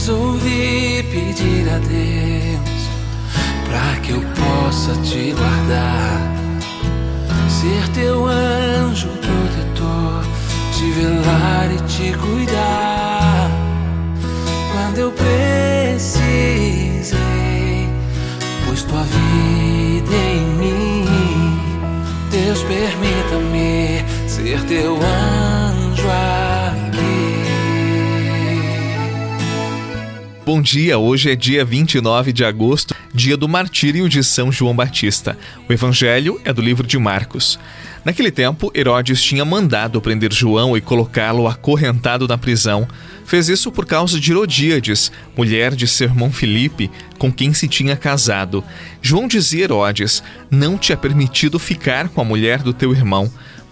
resolvi pedir a Deus para que eu possa te guardar, ser teu anjo protetor, te velar e te cuidar. Quando eu precisei, pus tua vida em mim. Deus, permita-me ser teu anjo Bom dia, hoje é dia 29 de agosto, dia do martírio de São João Batista. O evangelho é do livro de Marcos. Naquele tempo, Herodes tinha mandado prender João e colocá-lo acorrentado na prisão. Fez isso por causa de Herodíades, mulher de seu irmão Filipe, com quem se tinha casado. João dizia a Herodes: Não te é permitido ficar com a mulher do teu irmão.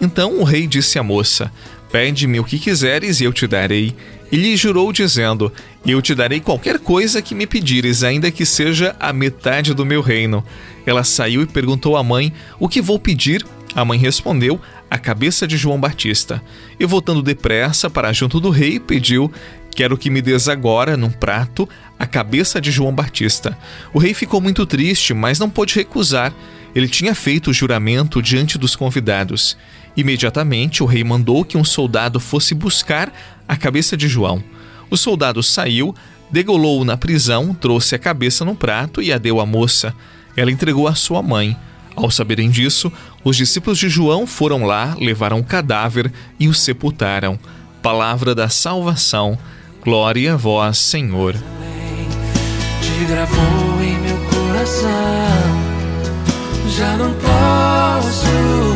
Então o rei disse à moça: Pede-me o que quiseres e eu te darei. E lhe jurou, dizendo: Eu te darei qualquer coisa que me pedires, ainda que seja a metade do meu reino. Ela saiu e perguntou à mãe: O que vou pedir? A mãe respondeu: A cabeça de João Batista. E voltando depressa para junto do rei, pediu: Quero que me des agora, num prato, a cabeça de João Batista. O rei ficou muito triste, mas não pôde recusar. Ele tinha feito o juramento diante dos convidados. Imediatamente o rei mandou que um soldado fosse buscar a cabeça de João. O soldado saiu, degolou-o na prisão, trouxe a cabeça no prato e a deu à moça. Ela entregou à sua mãe. Ao saberem disso, os discípulos de João foram lá, levaram o cadáver e o sepultaram. Palavra da salvação. Glória a vós, Senhor. Te gravou em meu coração. Já não posso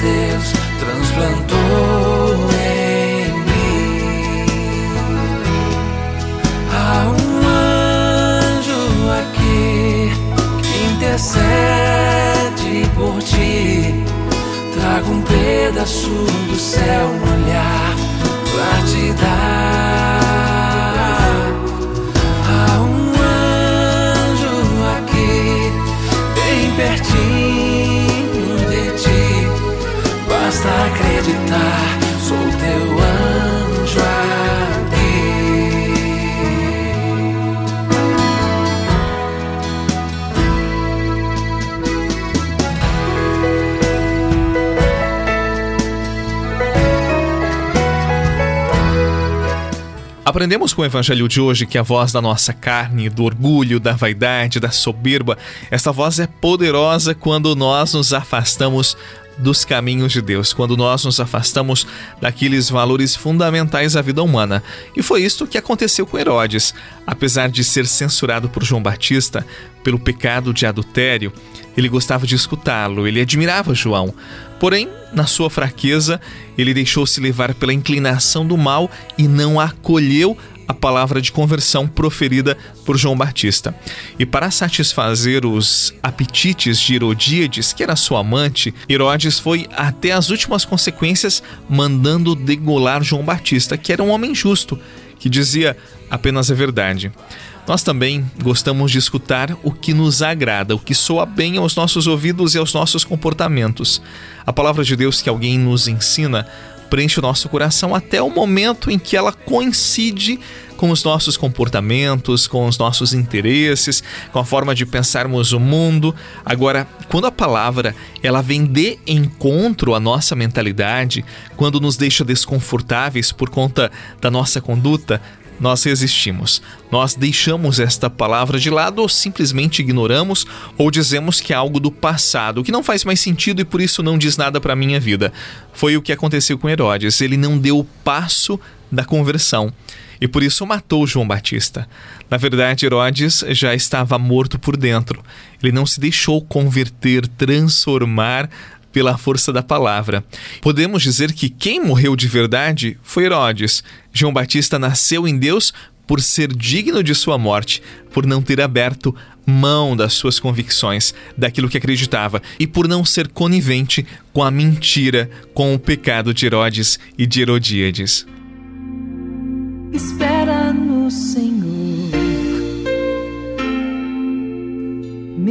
Deus, transplantou em mim. Há um anjo aqui que intercede por ti. Trago um pedaço do céu Aprendemos com o evangelho de hoje que a voz da nossa carne, do orgulho, da vaidade, da soberba, essa voz é poderosa quando nós nos afastamos dos caminhos de Deus, quando nós nos afastamos daqueles valores fundamentais da vida humana. E foi isto que aconteceu com Herodes. Apesar de ser censurado por João Batista pelo pecado de adultério, ele gostava de escutá-lo, ele admirava João. Porém, na sua fraqueza, ele deixou-se levar pela inclinação do mal e não acolheu a palavra de conversão proferida por João Batista. E para satisfazer os apetites de Herodíades, que era sua amante, Herodes foi até as últimas consequências mandando degolar João Batista, que era um homem justo, que dizia apenas a verdade. Nós também gostamos de escutar o que nos agrada, o que soa bem aos nossos ouvidos e aos nossos comportamentos. A palavra de Deus que alguém nos ensina preenche o nosso coração até o momento em que ela coincide com os nossos comportamentos, com os nossos interesses, com a forma de pensarmos o mundo. Agora, quando a palavra ela vem de encontro à nossa mentalidade, quando nos deixa desconfortáveis por conta da nossa conduta, nós resistimos. Nós deixamos esta palavra de lado ou simplesmente ignoramos ou dizemos que é algo do passado, que não faz mais sentido e por isso não diz nada para a minha vida. Foi o que aconteceu com Herodes. Ele não deu o passo da conversão e por isso matou João Batista. Na verdade, Herodes já estava morto por dentro. Ele não se deixou converter, transformar pela força da palavra. Podemos dizer que quem morreu de verdade foi Herodes. João Batista nasceu em Deus por ser digno de sua morte, por não ter aberto mão das suas convicções, daquilo que acreditava, e por não ser conivente com a mentira, com o pecado de Herodes e de Herodíades. Espera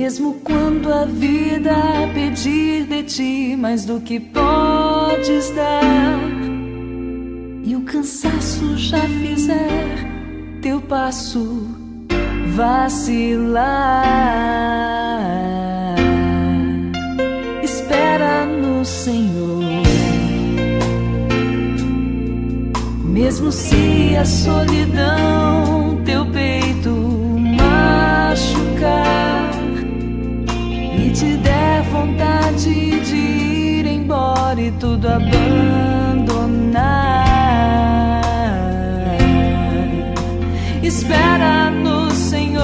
mesmo quando a vida pedir de ti mais do que podes dar, e o cansaço já fizer teu passo vacilar. Espera no Senhor, mesmo se a solidão tudo abandonar. espera no Senhor.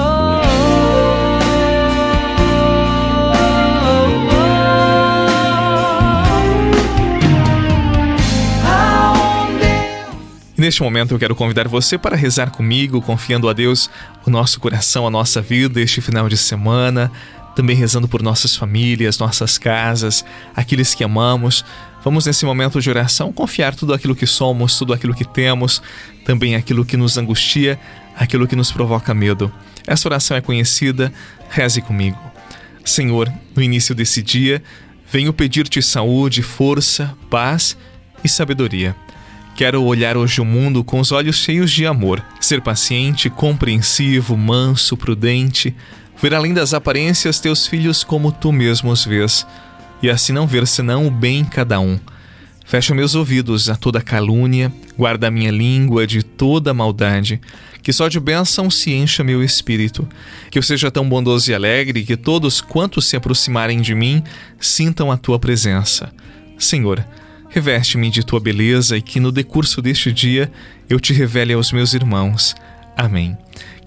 neste momento eu quero convidar você para rezar comigo, confiando a Deus o nosso coração, a nossa vida este final de semana, também rezando por nossas famílias, nossas casas, aqueles que amamos. Vamos nesse momento de oração confiar tudo aquilo que somos, tudo aquilo que temos, também aquilo que nos angustia, aquilo que nos provoca medo. Essa oração é conhecida, reze comigo. Senhor, no início desse dia, venho pedir-te saúde, força, paz e sabedoria. Quero olhar hoje o mundo com os olhos cheios de amor, ser paciente, compreensivo, manso, prudente, ver além das aparências teus filhos como tu mesmo os vês, e assim não ver senão o bem em cada um Fecha meus ouvidos a toda calúnia, guarda a minha língua de toda maldade, que só de bênção se encha meu espírito. Que eu seja tão bondoso e alegre que todos quantos se aproximarem de mim sintam a tua presença. Senhor, reveste-me de tua beleza e que no decurso deste dia eu te revele aos meus irmãos. Amém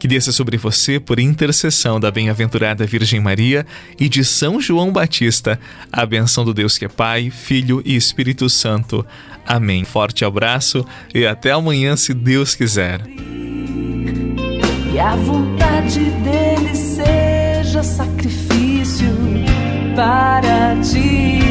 que desça sobre você por intercessão da bem-aventurada Virgem Maria e de São João Batista, a benção do Deus que é Pai, Filho e Espírito Santo. Amém. Forte abraço e até amanhã, se Deus quiser. E a vontade dele seja sacrifício para ti.